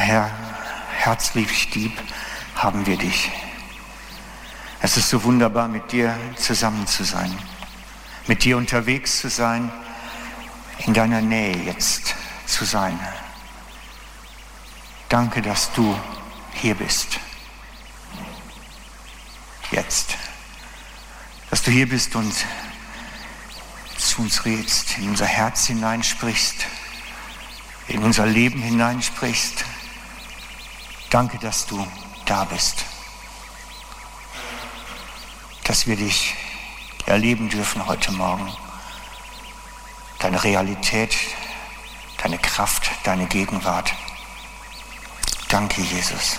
Herr, herzlich lieb haben wir dich. Es ist so wunderbar, mit dir zusammen zu sein, mit dir unterwegs zu sein, in deiner Nähe jetzt zu sein. Danke, dass du hier bist. Jetzt. Dass du hier bist und zu uns redest, in unser Herz hineinsprichst, in unser Leben hineinsprichst. Danke, dass du da bist. Dass wir dich erleben dürfen heute Morgen. Deine Realität, deine Kraft, deine Gegenwart. Danke, Jesus.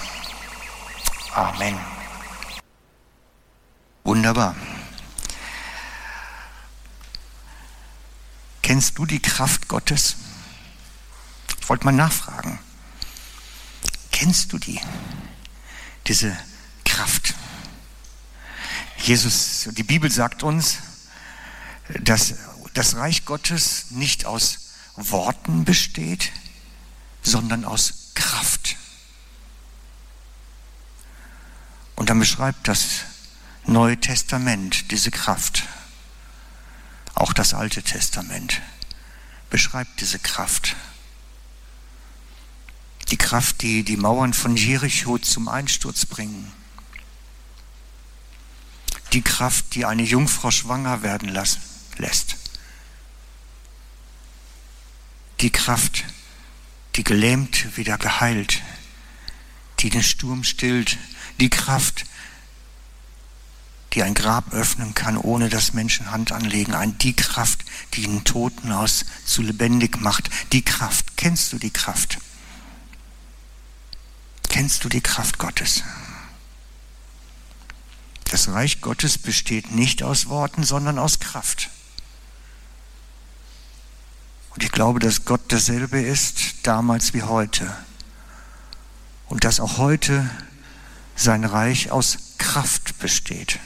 Amen. Wunderbar. Kennst du die Kraft Gottes? Ich wollte mal nachfragen. Kennst du die? Diese Kraft. Jesus, die Bibel sagt uns, dass das Reich Gottes nicht aus Worten besteht, sondern aus Kraft. Und dann beschreibt das Neue Testament diese Kraft. Auch das Alte Testament beschreibt diese Kraft. Die Kraft, die die Mauern von Jericho zum Einsturz bringen. Die Kraft, die eine Jungfrau schwanger werden lassen, lässt. Die Kraft, die gelähmt wieder geheilt, die den Sturm stillt. Die Kraft, die ein Grab öffnen kann, ohne dass Menschen Hand anlegen. Ein, die Kraft, die einen Toten aus zu lebendig macht. Die Kraft. Kennst du die Kraft? Kennst du die Kraft Gottes? Das Reich Gottes besteht nicht aus Worten, sondern aus Kraft. Und ich glaube, dass Gott derselbe ist, damals wie heute. Und dass auch heute sein Reich aus Kraft besteht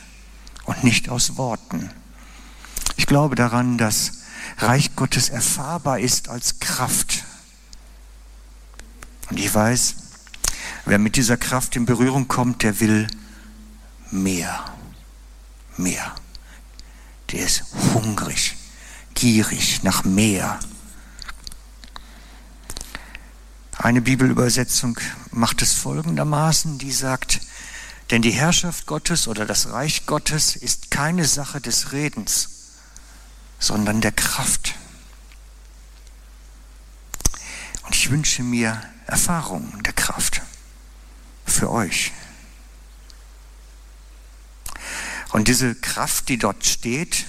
und nicht aus Worten. Ich glaube daran, dass Reich Gottes erfahrbar ist als Kraft. Und ich weiß, wer mit dieser Kraft in Berührung kommt, der will mehr, mehr. Der ist hungrig, gierig nach mehr. Eine Bibelübersetzung macht es folgendermaßen, die sagt, denn die Herrschaft Gottes oder das Reich Gottes ist keine Sache des Redens, sondern der Kraft. Und ich wünsche mir Erfahrungen der Kraft für euch. Und diese Kraft, die dort steht,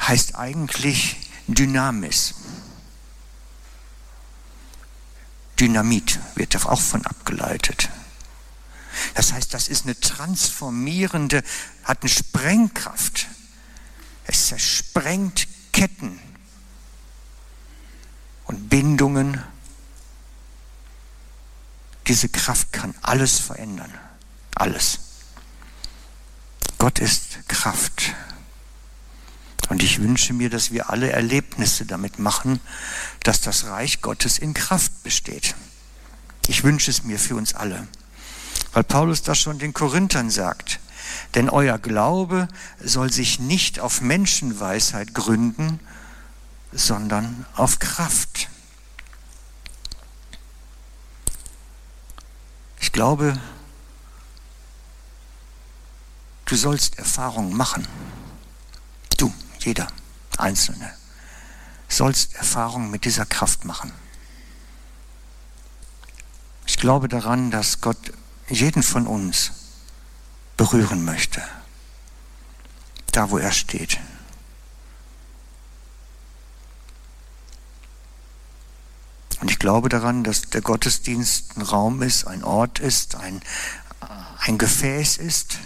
heißt eigentlich Dynamis. Dynamit wird auch von abgeleitet. Das heißt, das ist eine transformierende, hat eine Sprengkraft. Es zersprengt Ketten und Bindungen. Diese Kraft kann alles verändern. Alles. Gott ist Kraft. Und ich wünsche mir, dass wir alle Erlebnisse damit machen, dass das Reich Gottes in Kraft besteht. Ich wünsche es mir für uns alle weil Paulus das schon den Korinthern sagt. Denn euer Glaube soll sich nicht auf Menschenweisheit gründen, sondern auf Kraft. Ich glaube, du sollst Erfahrungen machen. Du, jeder Einzelne, sollst Erfahrungen mit dieser Kraft machen. Ich glaube daran, dass Gott jeden von uns berühren möchte, da wo er steht. Und ich glaube daran, dass der Gottesdienst ein Raum ist, ein Ort ist, ein, ein Gefäß ist,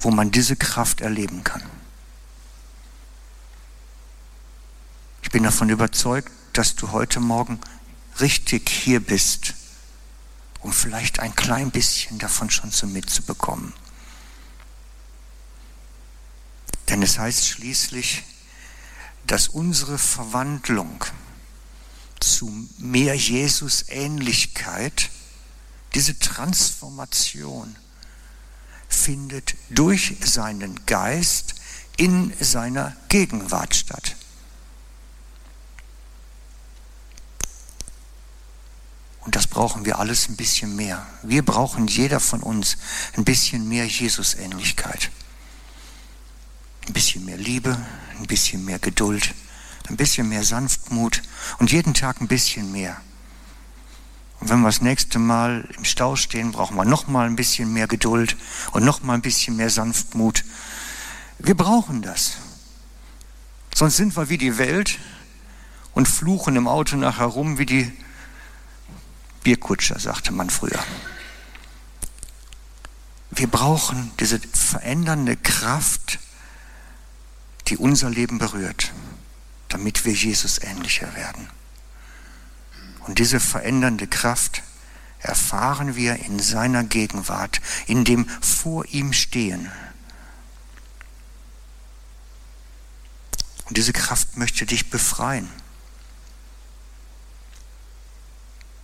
wo man diese Kraft erleben kann. Ich bin davon überzeugt, dass du heute Morgen richtig hier bist um vielleicht ein klein bisschen davon schon so mitzubekommen. Denn es heißt schließlich, dass unsere Verwandlung zu mehr Jesus-Ähnlichkeit, diese Transformation findet durch seinen Geist in seiner Gegenwart statt. Und das brauchen wir alles ein bisschen mehr. Wir brauchen jeder von uns ein bisschen mehr Jesus-Ähnlichkeit. Ein bisschen mehr Liebe, ein bisschen mehr Geduld, ein bisschen mehr Sanftmut und jeden Tag ein bisschen mehr. Und wenn wir das nächste Mal im Stau stehen, brauchen wir noch mal ein bisschen mehr Geduld und noch mal ein bisschen mehr Sanftmut. Wir brauchen das. Sonst sind wir wie die Welt und fluchen im Auto nachher rum wie die Bierkutscher, sagte man früher. Wir brauchen diese verändernde Kraft, die unser Leben berührt, damit wir Jesus ähnlicher werden. Und diese verändernde Kraft erfahren wir in seiner Gegenwart, in dem vor ihm stehen. Und diese Kraft möchte dich befreien.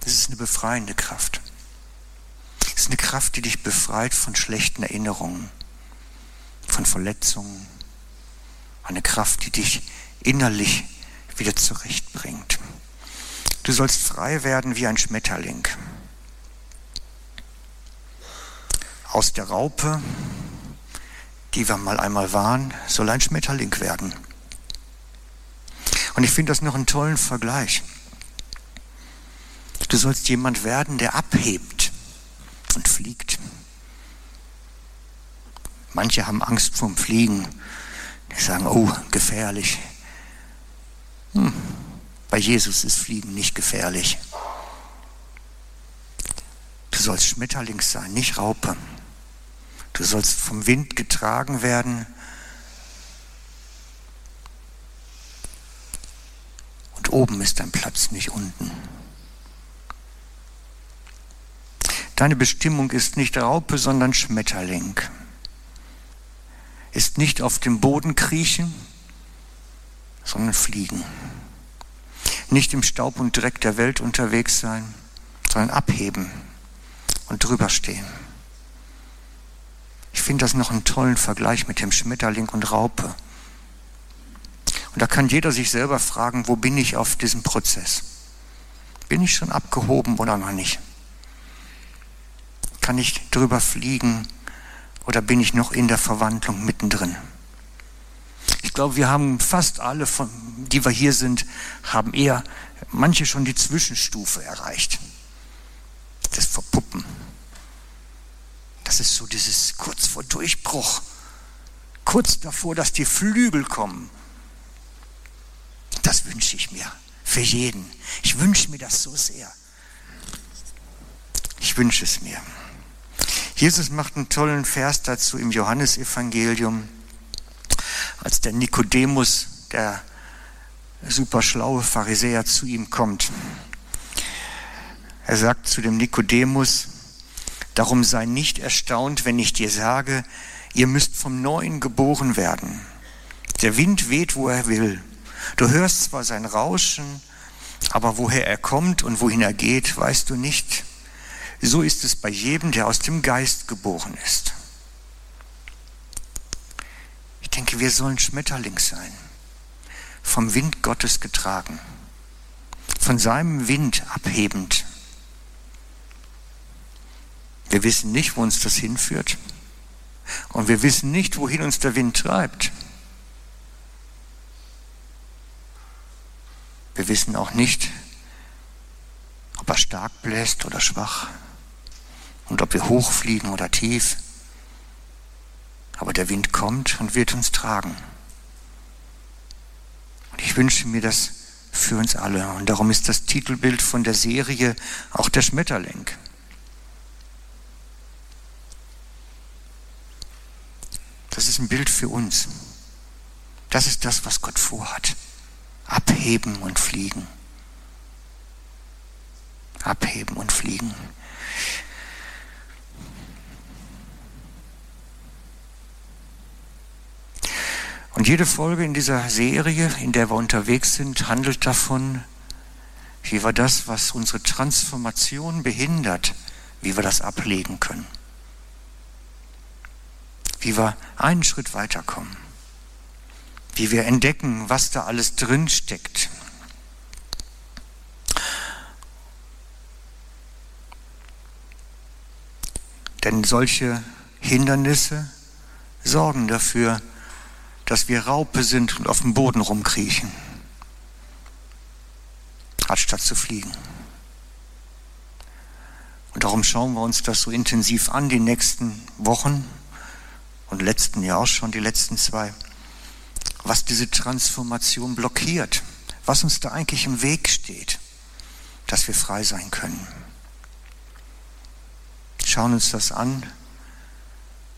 Es ist eine befreiende Kraft. Es ist eine Kraft, die dich befreit von schlechten Erinnerungen, von Verletzungen. Eine Kraft, die dich innerlich wieder zurechtbringt. Du sollst frei werden wie ein Schmetterling. Aus der Raupe, die wir mal einmal waren, soll ein Schmetterling werden. Und ich finde das noch einen tollen Vergleich. Du sollst jemand werden, der abhebt und fliegt. Manche haben Angst vorm Fliegen. Die sagen, oh, gefährlich. Hm. Bei Jesus ist Fliegen nicht gefährlich. Du sollst Schmetterling sein, nicht Raupe. Du sollst vom Wind getragen werden. Und oben ist dein Platz, nicht unten. Deine Bestimmung ist nicht Raupe, sondern Schmetterling. Ist nicht auf dem Boden kriechen, sondern fliegen. Nicht im Staub und Dreck der Welt unterwegs sein, sondern abheben und drüber stehen. Ich finde das noch einen tollen Vergleich mit dem Schmetterling und Raupe. Und da kann jeder sich selber fragen, wo bin ich auf diesem Prozess? Bin ich schon abgehoben oder noch nicht? Kann ich drüber fliegen oder bin ich noch in der Verwandlung mittendrin? Ich glaube, wir haben fast alle, von, die wir hier sind, haben eher manche schon die Zwischenstufe erreicht. Das Verpuppen. Das ist so dieses kurz vor Durchbruch. Kurz davor, dass die Flügel kommen. Das wünsche ich mir. Für jeden. Ich wünsche mir das so sehr. Ich wünsche es mir. Jesus macht einen tollen Vers dazu im Johannesevangelium, als der Nikodemus, der superschlaue Pharisäer, zu ihm kommt. Er sagt zu dem Nikodemus, darum sei nicht erstaunt, wenn ich dir sage, ihr müsst vom Neuen geboren werden. Der Wind weht, wo er will. Du hörst zwar sein Rauschen, aber woher er kommt und wohin er geht, weißt du nicht. So ist es bei jedem, der aus dem Geist geboren ist. Wir sollen Schmetterling sein, vom Wind Gottes getragen, von seinem Wind abhebend. Wir wissen nicht, wo uns das hinführt. Und wir wissen nicht, wohin uns der Wind treibt. Wir wissen auch nicht, ob er stark bläst oder schwach und ob wir hochfliegen oder tief. Aber der Wind kommt und wird uns tragen. Und ich wünsche mir das für uns alle. Und darum ist das Titelbild von der Serie auch der Schmetterling. Das ist ein Bild für uns. Das ist das, was Gott vorhat. Abheben und fliegen. Abheben und fliegen. Und jede Folge in dieser Serie, in der wir unterwegs sind, handelt davon, wie wir das, was unsere Transformation behindert, wie wir das ablegen können. Wie wir einen Schritt weiterkommen. Wie wir entdecken, was da alles drin steckt. Denn solche Hindernisse sorgen dafür, dass wir Raupe sind und auf dem Boden rumkriechen, anstatt zu fliegen. Und darum schauen wir uns das so intensiv an, die nächsten Wochen und letzten Jahr auch schon, die letzten zwei, was diese Transformation blockiert, was uns da eigentlich im Weg steht, dass wir frei sein können. Schauen uns das an,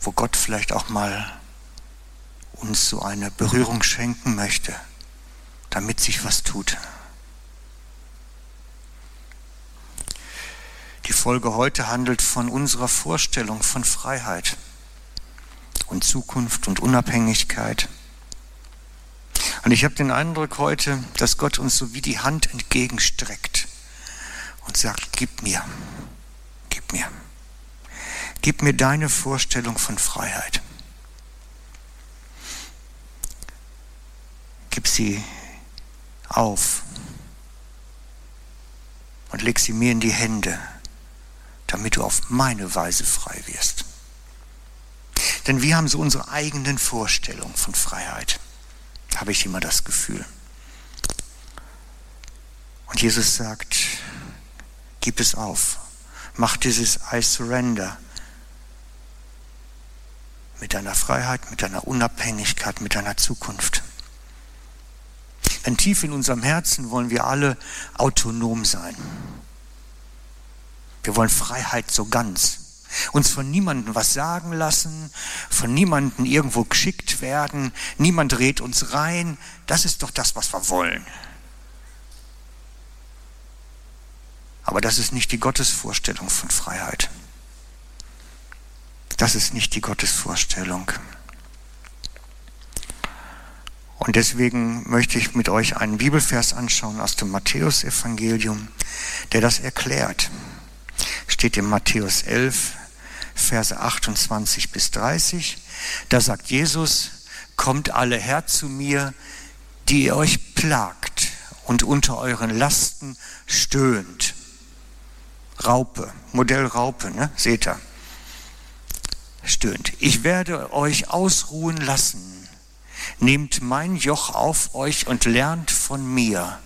wo Gott vielleicht auch mal uns so eine Berührung schenken möchte, damit sich was tut. Die Folge heute handelt von unserer Vorstellung von Freiheit und Zukunft und Unabhängigkeit. Und ich habe den Eindruck heute, dass Gott uns so wie die Hand entgegenstreckt und sagt, gib mir, gib mir, gib mir deine Vorstellung von Freiheit. Sie auf und leg sie mir in die Hände, damit du auf meine Weise frei wirst. Denn wir haben so unsere eigenen Vorstellungen von Freiheit, habe ich immer das Gefühl. Und Jesus sagt, gib es auf, mach dieses I surrender mit deiner Freiheit, mit deiner Unabhängigkeit, mit deiner Zukunft. Denn tief in unserem Herzen wollen wir alle autonom sein. Wir wollen Freiheit so ganz. Uns von niemandem was sagen lassen, von niemandem irgendwo geschickt werden, niemand redet uns rein. Das ist doch das, was wir wollen. Aber das ist nicht die Gottesvorstellung von Freiheit. Das ist nicht die Gottesvorstellung. Und deswegen möchte ich mit euch einen Bibelvers anschauen aus dem Matthäusevangelium, der das erklärt. Steht in Matthäus 11, Verse 28 bis 30. Da sagt Jesus, kommt alle her zu mir, die ihr euch plagt und unter euren Lasten stöhnt. Raupe, Modell Raupe, ne? seht ihr. Stöhnt. Ich werde euch ausruhen lassen Nehmt mein Joch auf euch und lernt von mir.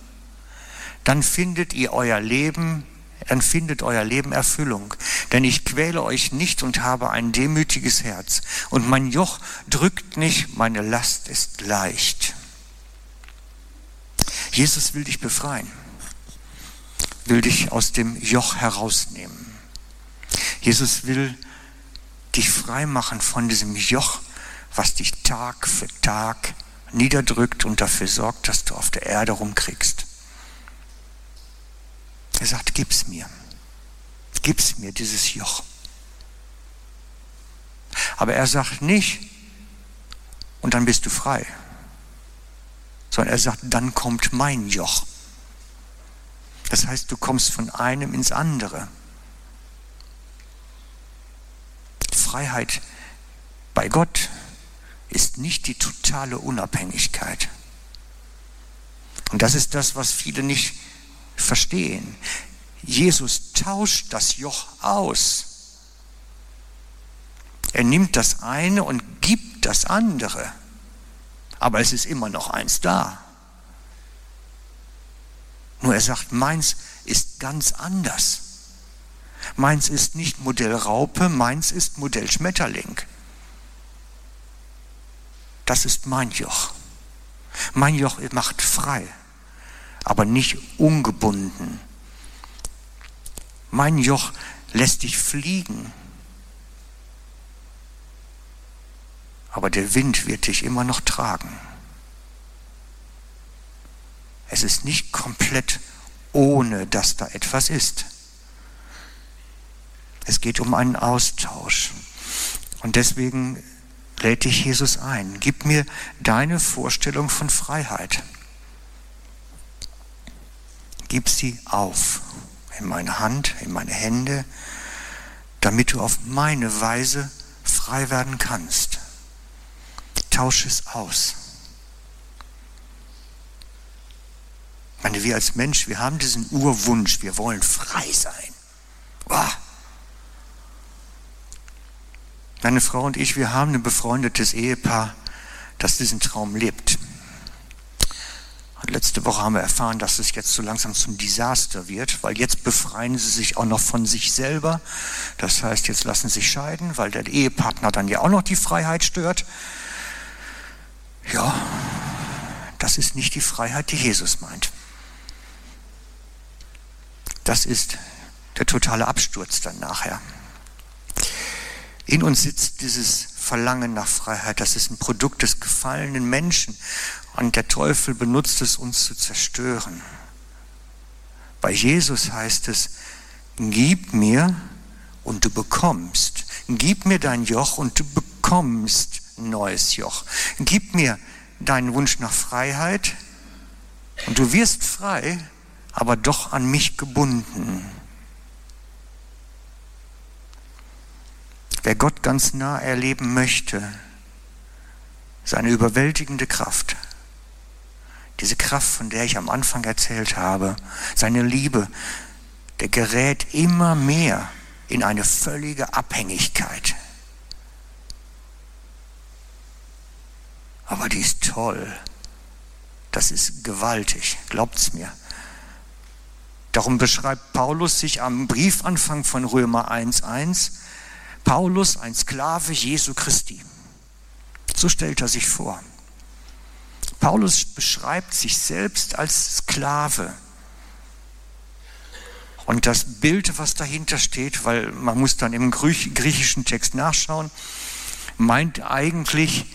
Dann findet ihr euer Leben, dann findet euer Leben Erfüllung. Denn ich quäle euch nicht und habe ein demütiges Herz. Und mein Joch drückt nicht, meine Last ist leicht. Jesus will dich befreien, will dich aus dem Joch herausnehmen. Jesus will dich frei machen von diesem Joch, was dich Tag für Tag niederdrückt und dafür sorgt, dass du auf der Erde rumkriegst. Er sagt, gib's mir. Gib's mir dieses Joch. Aber er sagt nicht, und dann bist du frei, sondern er sagt, dann kommt mein Joch. Das heißt, du kommst von einem ins andere. Freiheit bei Gott ist nicht die totale Unabhängigkeit. Und das ist das, was viele nicht verstehen. Jesus tauscht das Joch aus. Er nimmt das eine und gibt das andere. Aber es ist immer noch eins da. Nur er sagt, meins ist ganz anders. Meins ist nicht Modell Raupe, meins ist Modell Schmetterling. Das ist mein Joch. Mein Joch macht frei, aber nicht ungebunden. Mein Joch lässt dich fliegen, aber der Wind wird dich immer noch tragen. Es ist nicht komplett ohne, dass da etwas ist. Es geht um einen Austausch. Und deswegen lädt dich Jesus ein. Gib mir deine Vorstellung von Freiheit. gib sie auf in meine Hand, in meine Hände, damit du auf meine Weise frei werden kannst. Tausche es aus. Ich meine, wir als Mensch, wir haben diesen Urwunsch, wir wollen frei sein. Oh. Meine Frau und ich, wir haben ein befreundetes Ehepaar, das diesen Traum lebt. Und letzte Woche haben wir erfahren, dass es jetzt so langsam zum Desaster wird, weil jetzt befreien sie sich auch noch von sich selber. Das heißt, jetzt lassen sie sich scheiden, weil der Ehepartner dann ja auch noch die Freiheit stört. Ja, das ist nicht die Freiheit, die Jesus meint. Das ist der totale Absturz dann nachher. In uns sitzt dieses Verlangen nach Freiheit. Das ist ein Produkt des gefallenen Menschen. Und der Teufel benutzt es, uns zu zerstören. Bei Jesus heißt es, gib mir und du bekommst. Gib mir dein Joch und du bekommst ein neues Joch. Gib mir deinen Wunsch nach Freiheit und du wirst frei aber doch an mich gebunden. Wer Gott ganz nah erleben möchte, seine überwältigende Kraft, diese Kraft, von der ich am Anfang erzählt habe, seine Liebe, der gerät immer mehr in eine völlige Abhängigkeit. Aber die ist toll. Das ist gewaltig, glaubt's mir. Darum beschreibt Paulus sich am Briefanfang von Römer 1.1, Paulus, ein Sklave Jesu Christi. So stellt er sich vor. Paulus beschreibt sich selbst als Sklave. Und das Bild, was dahinter steht, weil man muss dann im griechischen Text nachschauen, meint eigentlich,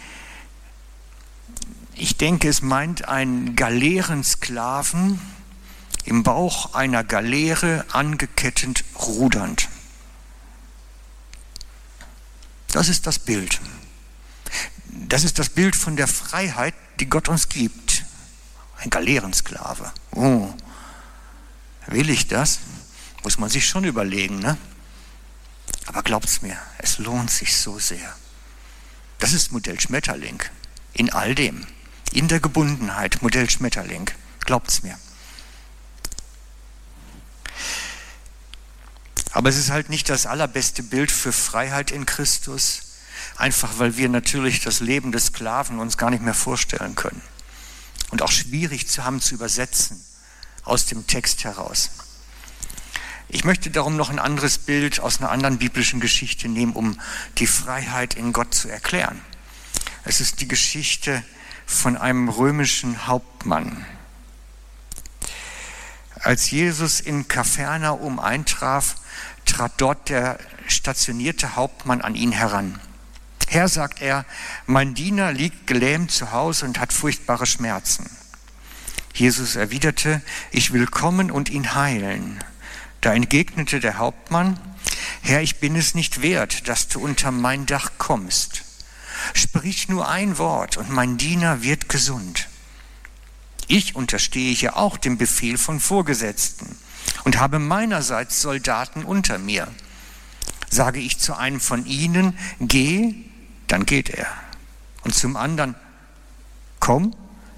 ich denke, es meint einen Galeerensklaven, im Bauch einer Galeere angekettet rudernd. Das ist das Bild. Das ist das Bild von der Freiheit, die Gott uns gibt. Ein Galeerensklave. Oh, will ich das? Muss man sich schon überlegen, ne? Aber glaubt's mir, es lohnt sich so sehr. Das ist Modell Schmetterling. In all dem. In der Gebundenheit, Modell Schmetterling. Glaubt's mir. Aber es ist halt nicht das allerbeste Bild für Freiheit in Christus, einfach weil wir natürlich das Leben des Sklaven uns gar nicht mehr vorstellen können und auch schwierig zu haben zu übersetzen aus dem Text heraus. Ich möchte darum noch ein anderes Bild aus einer anderen biblischen Geschichte nehmen, um die Freiheit in Gott zu erklären. Es ist die Geschichte von einem römischen Hauptmann. Als Jesus in Kapernaum eintraf, trat dort der stationierte Hauptmann an ihn heran. Herr, sagt er, mein Diener liegt gelähmt zu Hause und hat furchtbare Schmerzen. Jesus erwiderte, ich will kommen und ihn heilen. Da entgegnete der Hauptmann, Herr, ich bin es nicht wert, dass du unter mein Dach kommst. Sprich nur ein Wort und mein Diener wird gesund. Ich unterstehe ja auch dem Befehl von Vorgesetzten und habe meinerseits Soldaten unter mir. Sage ich zu einem von ihnen, geh, dann geht er. Und zum anderen, komm,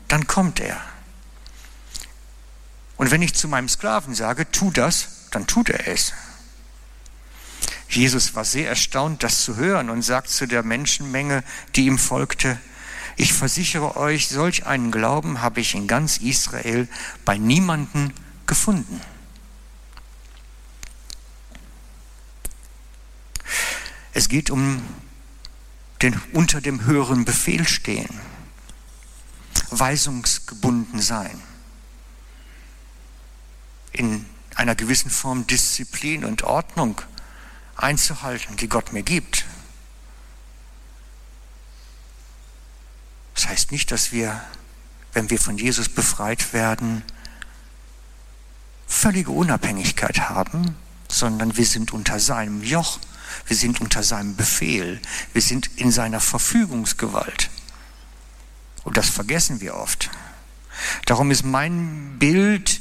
dann kommt er. Und wenn ich zu meinem Sklaven sage, tu das, dann tut er es. Jesus war sehr erstaunt, das zu hören und sagt zu der Menschenmenge, die ihm folgte, ich versichere euch, solch einen Glauben habe ich in ganz Israel bei niemanden gefunden. Es geht um den unter dem höheren Befehl stehen, weisungsgebunden sein, in einer gewissen Form Disziplin und Ordnung einzuhalten, die Gott mir gibt. Das heißt nicht, dass wir, wenn wir von Jesus befreit werden, völlige Unabhängigkeit haben, sondern wir sind unter seinem Joch wir sind unter seinem Befehl. Wir sind in seiner Verfügungsgewalt. Und das vergessen wir oft. Darum ist mein Bild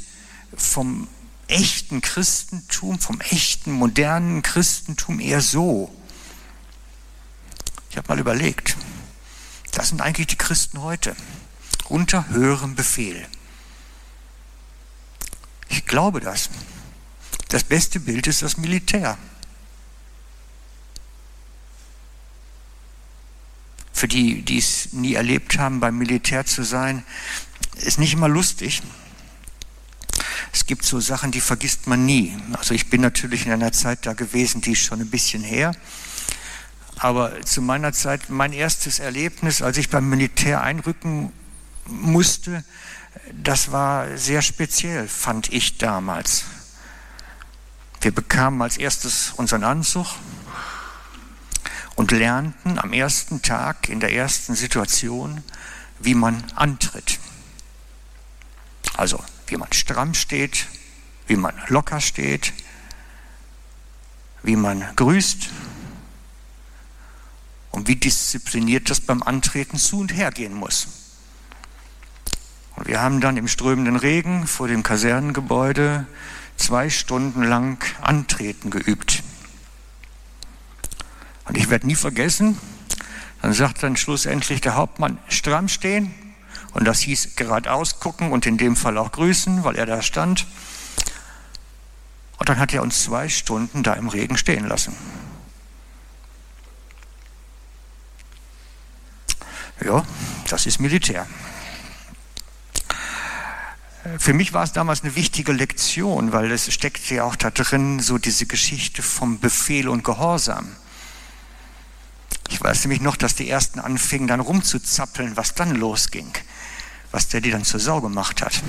vom echten Christentum, vom echten modernen Christentum eher so. Ich habe mal überlegt, das sind eigentlich die Christen heute, unter höherem Befehl. Ich glaube das. Das beste Bild ist das Militär. Für die, die es nie erlebt haben, beim Militär zu sein, ist nicht immer lustig. Es gibt so Sachen, die vergisst man nie. Also ich bin natürlich in einer Zeit da gewesen, die ist schon ein bisschen her. Aber zu meiner Zeit, mein erstes Erlebnis, als ich beim Militär einrücken musste, das war sehr speziell, fand ich damals. Wir bekamen als erstes unseren Anzug und lernten am ersten Tag, in der ersten Situation, wie man antritt. Also wie man stramm steht, wie man locker steht, wie man grüßt und wie diszipliniert das beim Antreten zu und her gehen muss. Und wir haben dann im strömenden Regen vor dem Kasernengebäude zwei Stunden lang Antreten geübt. Und ich werde nie vergessen, dann sagt dann schlussendlich der Hauptmann, stramm stehen. Und das hieß geradeaus gucken und in dem Fall auch grüßen, weil er da stand. Und dann hat er uns zwei Stunden da im Regen stehen lassen. Ja, das ist Militär. Für mich war es damals eine wichtige Lektion, weil es steckt ja auch da drin so diese Geschichte vom Befehl und Gehorsam. Ich weiß nämlich noch, dass die ersten anfingen dann rumzuzappeln, was dann losging, was der die dann zur Sau gemacht hat.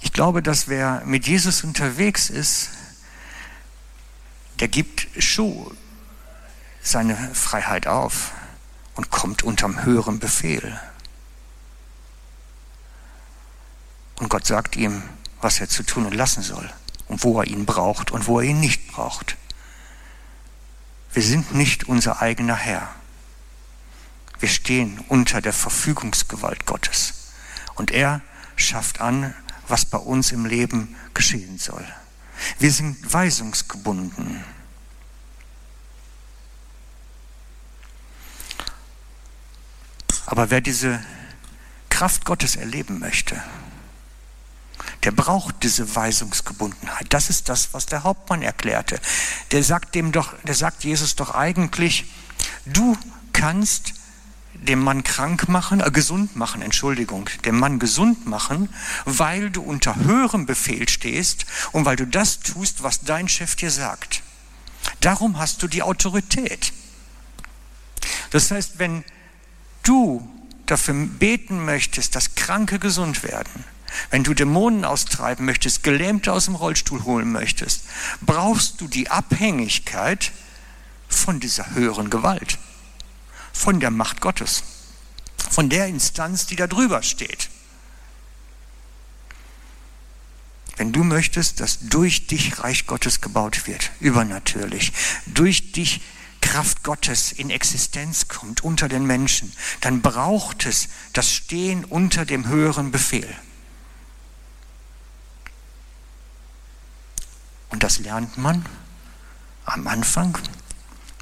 Ich glaube, dass wer mit Jesus unterwegs ist, der gibt schon seine Freiheit auf und kommt unterm höheren Befehl. Und Gott sagt ihm, was er zu tun und lassen soll und wo er ihn braucht und wo er ihn nicht braucht. Wir sind nicht unser eigener Herr. Wir stehen unter der Verfügungsgewalt Gottes. Und er schafft an, was bei uns im Leben geschehen soll. Wir sind weisungsgebunden. Aber wer diese Kraft Gottes erleben möchte, der braucht diese Weisungsgebundenheit. Das ist das, was der Hauptmann erklärte. Der sagt dem doch, der sagt Jesus doch eigentlich, du kannst dem Mann krank machen, äh, gesund machen, Entschuldigung, dem Mann gesund machen, weil du unter höherem Befehl stehst und weil du das tust, was dein Chef dir sagt. Darum hast du die Autorität. Das heißt, wenn du dafür beten möchtest, dass Kranke gesund werden, wenn du Dämonen austreiben möchtest, Gelähmte aus dem Rollstuhl holen möchtest, brauchst du die Abhängigkeit von dieser höheren Gewalt, von der Macht Gottes, von der Instanz, die da drüber steht. Wenn du möchtest, dass durch dich Reich Gottes gebaut wird, übernatürlich, durch dich Kraft Gottes in Existenz kommt unter den Menschen, dann braucht es das Stehen unter dem höheren Befehl. Und das lernt man am Anfang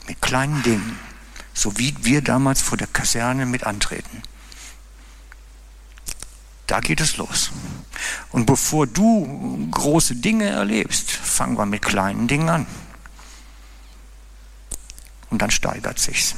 mit kleinen Dingen, so wie wir damals vor der Kaserne mit antreten. Da geht es los. Und bevor du große Dinge erlebst, fangen wir mit kleinen Dingen an. Und dann steigert sich's.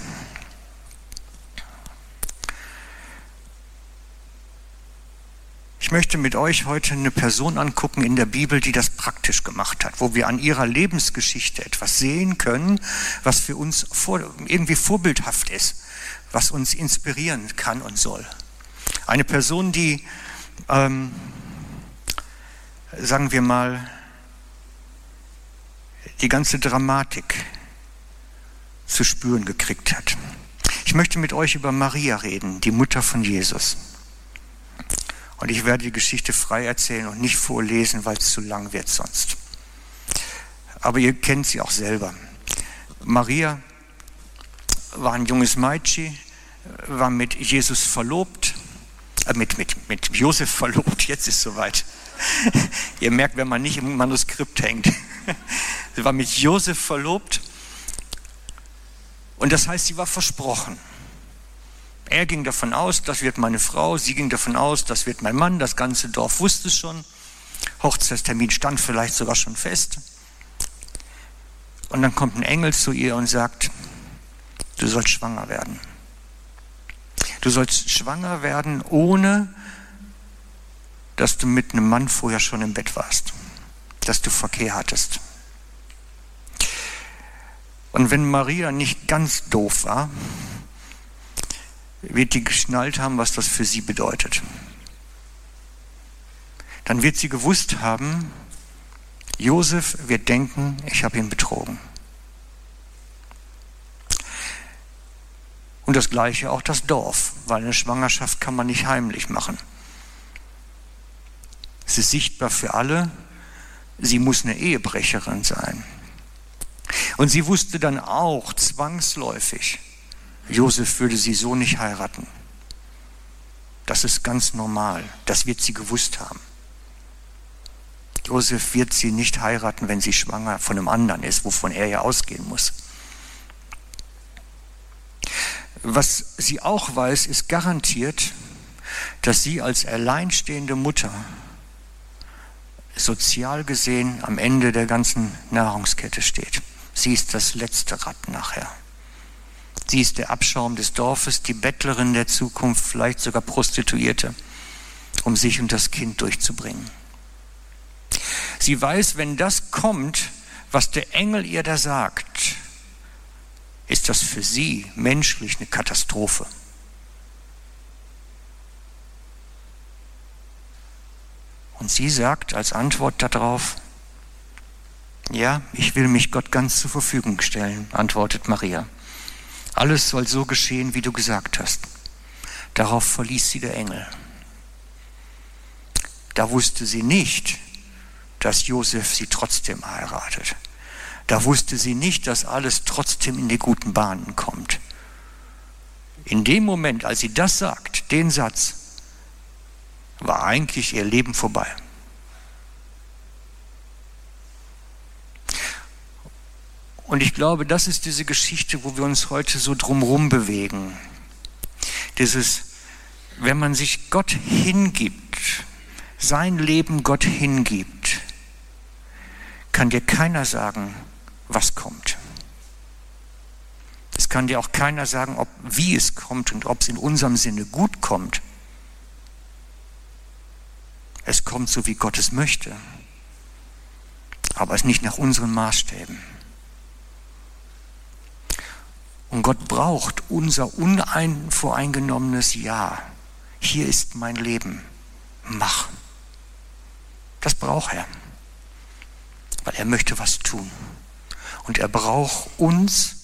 Ich möchte mit euch heute eine Person angucken in der Bibel, die das praktisch gemacht hat, wo wir an ihrer Lebensgeschichte etwas sehen können, was für uns vor, irgendwie vorbildhaft ist, was uns inspirieren kann und soll. Eine Person, die, ähm, sagen wir mal, die ganze Dramatik zu spüren gekriegt hat. Ich möchte mit euch über Maria reden, die Mutter von Jesus. Und ich werde die Geschichte frei erzählen und nicht vorlesen, weil es zu lang wird sonst. Aber ihr kennt sie auch selber. Maria war ein junges Mädchen, war mit Jesus verlobt, äh, mit, mit, mit Josef verlobt, jetzt ist soweit. Ihr merkt, wenn man nicht im Manuskript hängt. sie war mit Josef verlobt und das heißt, sie war versprochen. Er ging davon aus, das wird meine Frau, sie ging davon aus, das wird mein Mann, das ganze Dorf wusste es schon. Hochzeitstermin stand vielleicht sogar schon fest. Und dann kommt ein Engel zu ihr und sagt, du sollst schwanger werden. Du sollst schwanger werden, ohne dass du mit einem Mann vorher schon im Bett warst, dass du Verkehr hattest. Und wenn Maria nicht ganz doof war, wird die geschnallt haben, was das für sie bedeutet. Dann wird sie gewusst haben, Josef wird denken, ich habe ihn betrogen. Und das gleiche auch das Dorf, weil eine Schwangerschaft kann man nicht heimlich machen. Es ist sichtbar für alle, sie muss eine Ehebrecherin sein. Und sie wusste dann auch zwangsläufig, Josef würde sie so nicht heiraten. Das ist ganz normal. Das wird sie gewusst haben. Josef wird sie nicht heiraten, wenn sie schwanger von einem anderen ist, wovon er ja ausgehen muss. Was sie auch weiß, ist garantiert, dass sie als alleinstehende Mutter sozial gesehen am Ende der ganzen Nahrungskette steht. Sie ist das letzte Rad nachher. Sie ist der Abschaum des Dorfes, die Bettlerin der Zukunft, vielleicht sogar Prostituierte, um sich und das Kind durchzubringen. Sie weiß, wenn das kommt, was der Engel ihr da sagt, ist das für sie menschlich eine Katastrophe. Und sie sagt als Antwort darauf, ja, ich will mich Gott ganz zur Verfügung stellen, antwortet Maria. Alles soll so geschehen, wie du gesagt hast. Darauf verließ sie der Engel. Da wusste sie nicht, dass Josef sie trotzdem heiratet. Da wusste sie nicht, dass alles trotzdem in die guten Bahnen kommt. In dem Moment, als sie das sagt, den Satz, war eigentlich ihr Leben vorbei. Und ich glaube, das ist diese Geschichte, wo wir uns heute so drumherum bewegen. Dieses, wenn man sich Gott hingibt, sein Leben Gott hingibt, kann dir keiner sagen, was kommt. Es kann dir auch keiner sagen, ob, wie es kommt und ob es in unserem Sinne gut kommt. Es kommt so, wie Gott es möchte, aber es nicht nach unseren Maßstäben. Und Gott braucht unser unvoreingenommenes Ja. Hier ist mein Leben. Mach. Das braucht er. Weil er möchte was tun. Und er braucht uns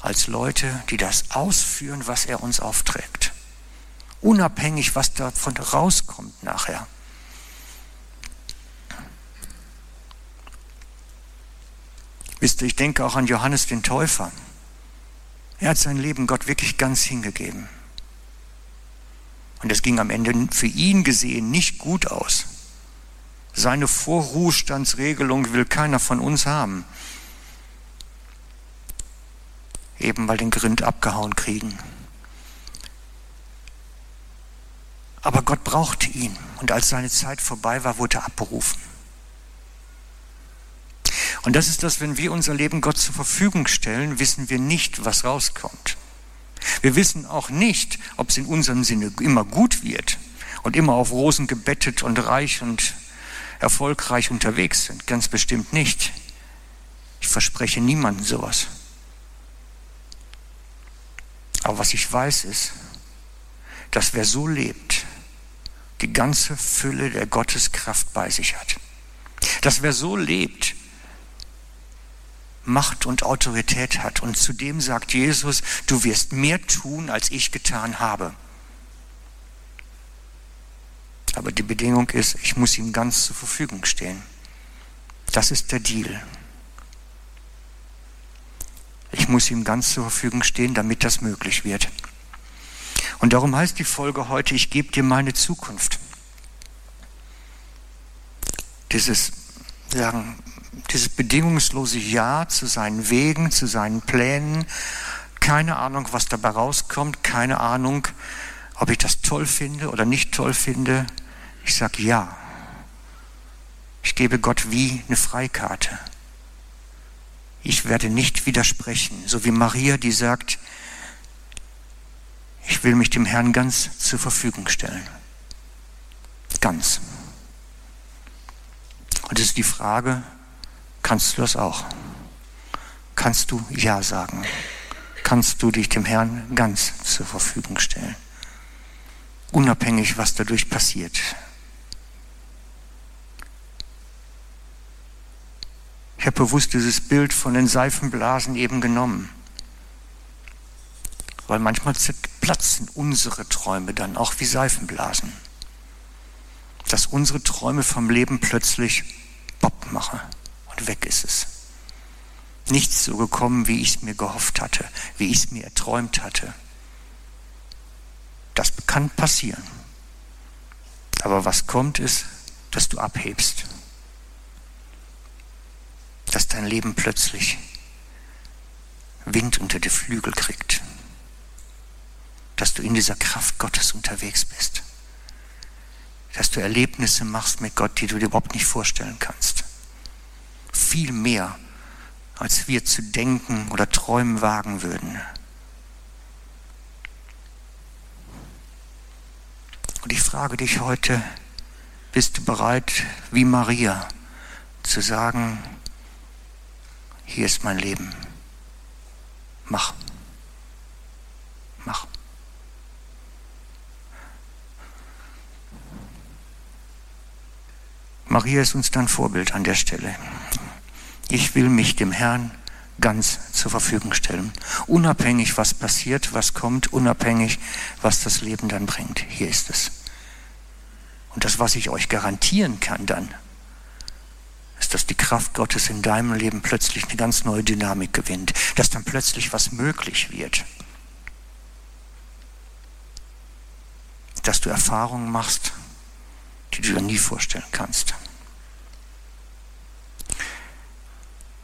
als Leute, die das ausführen, was er uns aufträgt. Unabhängig, was davon rauskommt nachher. Wisst ihr, ich denke auch an Johannes den Täufer. Er hat sein Leben Gott wirklich ganz hingegeben. Und es ging am Ende für ihn gesehen nicht gut aus. Seine Vorruhestandsregelung will keiner von uns haben. Eben weil den Grind abgehauen kriegen. Aber Gott brauchte ihn. Und als seine Zeit vorbei war, wurde er abberufen. Und das ist das, wenn wir unser Leben Gott zur Verfügung stellen, wissen wir nicht, was rauskommt. Wir wissen auch nicht, ob es in unserem Sinne immer gut wird und immer auf Rosen gebettet und reich und erfolgreich unterwegs sind. Ganz bestimmt nicht. Ich verspreche niemandem sowas. Aber was ich weiß ist, dass wer so lebt, die ganze Fülle der Gotteskraft bei sich hat. Dass wer so lebt, Macht und Autorität hat. Und zudem sagt Jesus, du wirst mehr tun, als ich getan habe. Aber die Bedingung ist, ich muss ihm ganz zur Verfügung stehen. Das ist der Deal. Ich muss ihm ganz zur Verfügung stehen, damit das möglich wird. Und darum heißt die Folge heute, ich gebe dir meine Zukunft. Dieses, sagen, dieses bedingungslose Ja zu seinen Wegen, zu seinen Plänen, keine Ahnung, was dabei rauskommt, keine Ahnung, ob ich das toll finde oder nicht toll finde. Ich sage ja. Ich gebe Gott wie eine Freikarte. Ich werde nicht widersprechen, so wie Maria, die sagt, ich will mich dem Herrn ganz zur Verfügung stellen. Ganz. Und es ist die Frage, kannst du das auch? Kannst du Ja sagen? Kannst du dich dem Herrn ganz zur Verfügung stellen? Unabhängig, was dadurch passiert. Ich habe bewusst dieses Bild von den Seifenblasen eben genommen. Weil manchmal platzen unsere Träume dann auch wie Seifenblasen. Dass unsere Träume vom Leben plötzlich Bob machen und weg ist es. Nichts so gekommen, wie ich es mir gehofft hatte, wie ich es mir erträumt hatte. Das kann passieren. Aber was kommt ist, dass du abhebst. Dass dein Leben plötzlich Wind unter die Flügel kriegt. Dass du in dieser Kraft Gottes unterwegs bist. Dass du Erlebnisse machst mit Gott, die du dir überhaupt nicht vorstellen kannst. Viel mehr, als wir zu denken oder träumen wagen würden. Und ich frage dich heute, bist du bereit, wie Maria, zu sagen, hier ist mein Leben. Mach. Mach. Maria ist uns dann Vorbild an der Stelle. Ich will mich dem Herrn ganz zur Verfügung stellen. Unabhängig, was passiert, was kommt, unabhängig, was das Leben dann bringt. Hier ist es. Und das, was ich euch garantieren kann dann, ist, dass die Kraft Gottes in deinem Leben plötzlich eine ganz neue Dynamik gewinnt, dass dann plötzlich was möglich wird. Dass du Erfahrungen machst, die du dir nie vorstellen kannst.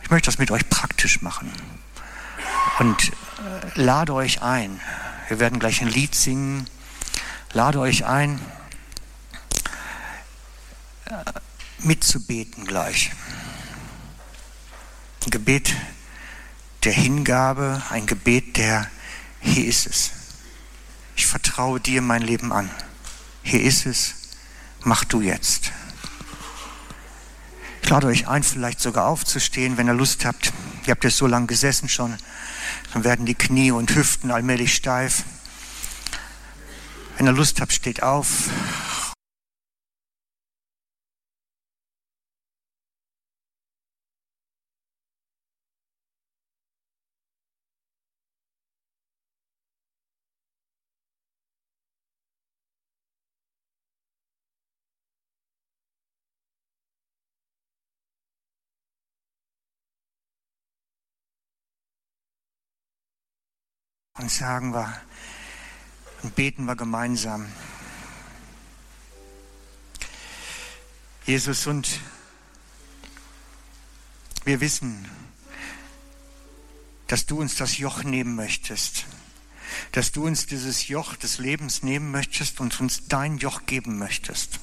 Ich möchte das mit euch praktisch machen und äh, lade euch ein. Wir werden gleich ein Lied singen. Lade euch ein, äh, mitzubeten gleich. Ein Gebet der Hingabe, ein Gebet der, hier ist es. Ich vertraue dir mein Leben an. Hier ist es, mach du jetzt. Lade euch ein, vielleicht sogar aufzustehen, wenn ihr Lust habt. Ihr habt jetzt so lange gesessen schon. Dann werden die Knie und Hüften allmählich steif. Wenn ihr Lust habt, steht auf. Und sagen wir und beten wir gemeinsam. Jesus, und wir wissen, dass du uns das Joch nehmen möchtest, dass du uns dieses Joch des Lebens nehmen möchtest und uns dein Joch geben möchtest.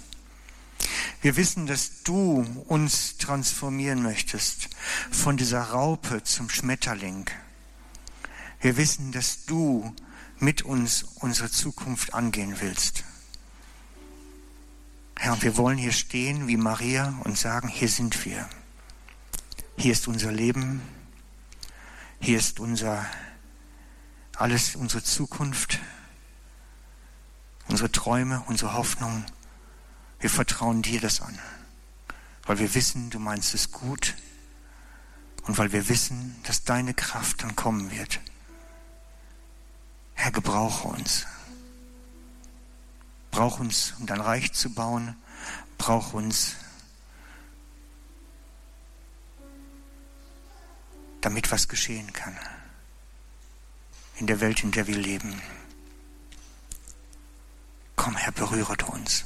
Wir wissen, dass du uns transformieren möchtest von dieser Raupe zum Schmetterling wir wissen, dass du mit uns unsere Zukunft angehen willst. Herr, und wir wollen hier stehen wie Maria und sagen, hier sind wir. Hier ist unser Leben. Hier ist unser, alles, unsere Zukunft, unsere Träume, unsere Hoffnung. Wir vertrauen dir das an, weil wir wissen, du meinst es gut und weil wir wissen, dass deine Kraft dann kommen wird. Herr, gebrauche uns. Brauch uns, um dein Reich zu bauen. Brauch uns, damit was geschehen kann in der Welt, in der wir leben. komm Herr, berühre uns.